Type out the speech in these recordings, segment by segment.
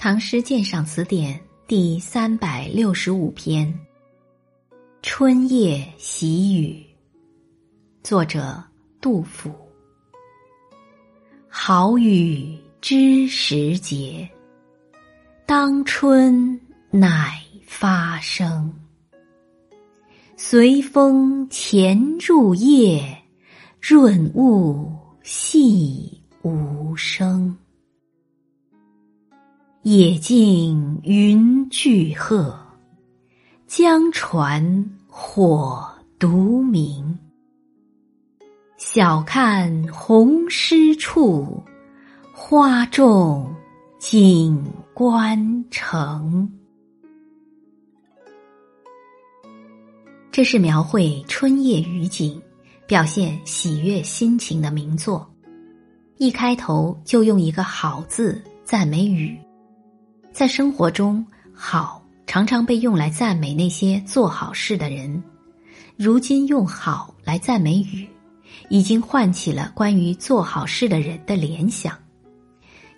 唐诗鉴赏词典第三百六十五篇《春夜喜雨》，作者杜甫。好雨知时节，当春乃发生。随风潜入夜，润物细无声。野径云俱黑，江船火独明。晓看红湿处，花重锦官城。这是描绘春夜雨景、表现喜悦心情的名作。一开头就用一个“好”字赞美雨。在生活中，好常常被用来赞美那些做好事的人。如今用好来赞美雨，已经唤起了关于做好事的人的联想。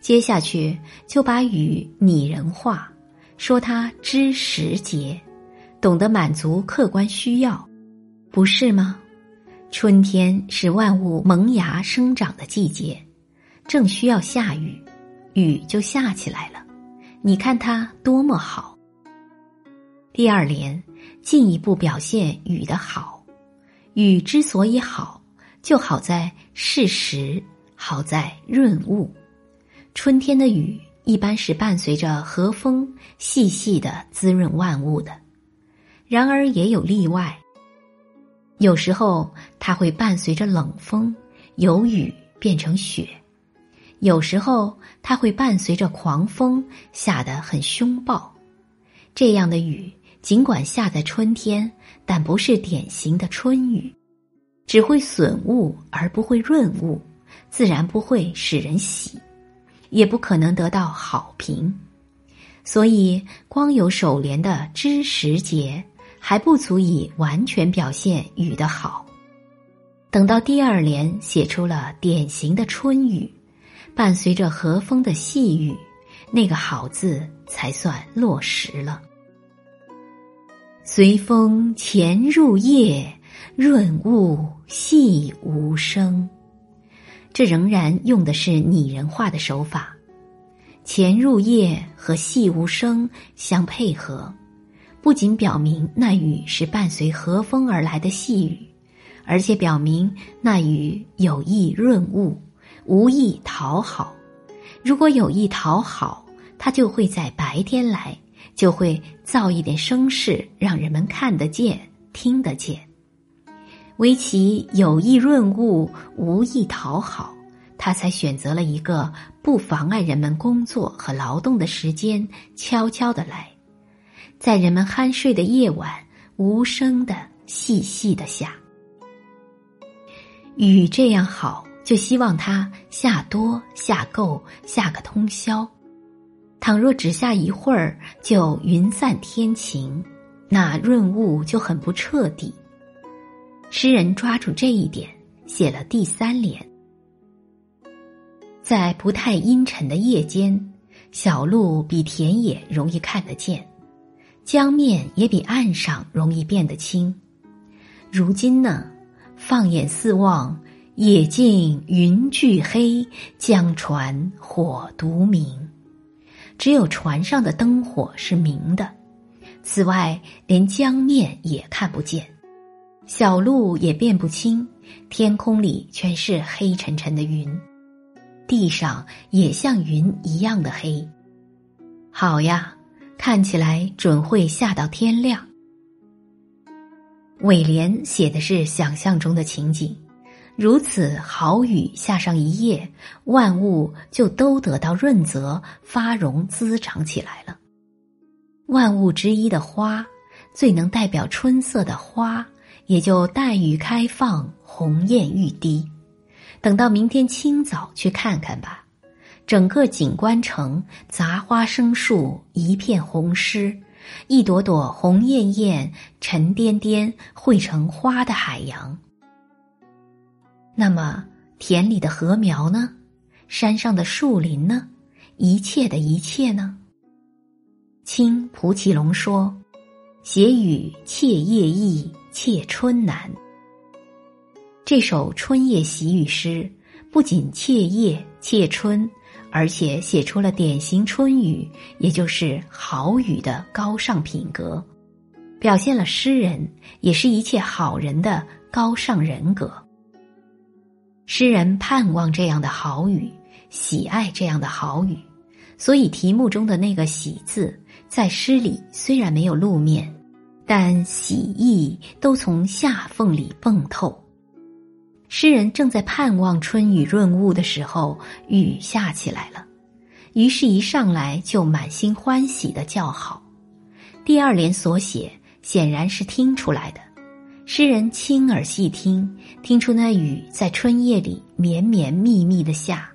接下去就把雨拟人化，说它知时节，懂得满足客观需要，不是吗？春天是万物萌芽生长的季节，正需要下雨，雨就下起来了。你看它多么好。第二联进一步表现雨的好，雨之所以好，就好在适时，好在润物。春天的雨一般是伴随着和风，细细的滋润万物的。然而也有例外，有时候它会伴随着冷风，由雨变成雪。有时候它会伴随着狂风下得很凶暴，这样的雨尽管下在春天，但不是典型的春雨，只会损物而不会润物，自然不会使人喜，也不可能得到好评。所以，光有首联的知时节还不足以完全表现雨的好。等到第二联写出了典型的春雨。伴随着和风的细雨，那个“好”字才算落实了。随风潜入夜，润物细无声。这仍然用的是拟人化的手法，潜入夜和细无声相配合，不仅表明那雨是伴随和风而来的细雨，而且表明那雨有意润物。无意讨好，如果有意讨好，他就会在白天来，就会造一点声势，让人们看得见、听得见。唯其有意润物，无意讨好，他才选择了一个不妨碍人们工作和劳动的时间，悄悄的来，在人们酣睡的夜晚，无声的、细细的下。雨这样好。就希望它下多下够下个通宵，倘若只下一会儿就云散天晴，那润物就很不彻底。诗人抓住这一点，写了第三联：在不太阴沉的夜间，小路比田野容易看得见，江面也比岸上容易变得清。如今呢，放眼四望。野径云俱黑，江船火独明。只有船上的灯火是明的，此外连江面也看不见，小路也辨不清，天空里全是黑沉沉的云，地上也像云一样的黑。好呀，看起来准会下到天亮。尾联写的是想象中的情景。如此好雨下上一夜，万物就都得到润泽、发荣、滋长起来了。万物之一的花，最能代表春色的花，也就待雨开放，红艳欲滴。等到明天清早去看看吧，整个景观城杂花生树，一片红湿，一朵朵红艳艳、沉甸甸，汇成花的海洋。那么，田里的禾苗呢？山上的树林呢？一切的一切呢？清蒲其龙说：“写雨切夜易，切春难。”这首春夜喜雨诗不仅切夜切春，而且写出了典型春雨，也就是好雨的高尚品格，表现了诗人也是一切好人的高尚人格。诗人盼望这样的好雨，喜爱这样的好雨，所以题目中的那个“喜”字在诗里虽然没有露面，但喜意都从下缝里迸透。诗人正在盼望春雨润物的时候，雨下起来了，于是，一上来就满心欢喜的叫好。第二联所写显然是听出来的，诗人亲耳细听，听出那雨在春夜里绵绵密密的下，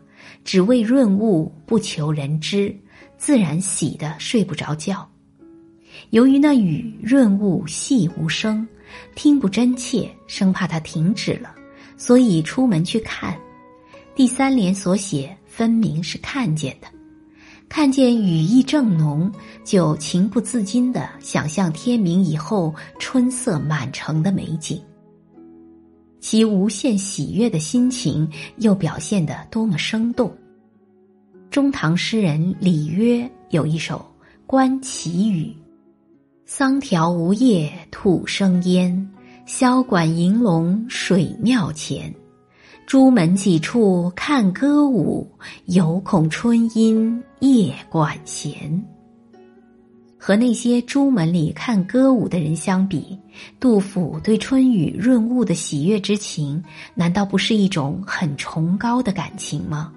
只为润物，不求人知，自然喜得睡不着觉。由于那雨润物细无声，听不真切，生怕它停止了。所以出门去看，第三联所写分明是看见的，看见雨意正浓，就情不自禁的想象天明以后春色满城的美景。其无限喜悦的心情又表现得多么生动！中唐诗人李约有一首《观其雨》：“桑条无叶吐生烟。”箫管银龙水庙前，朱门几处看歌舞，犹恐春阴夜管弦。和那些朱门里看歌舞的人相比，杜甫对春雨润物的喜悦之情，难道不是一种很崇高的感情吗？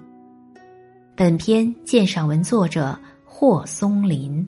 本篇鉴赏文作者霍松林。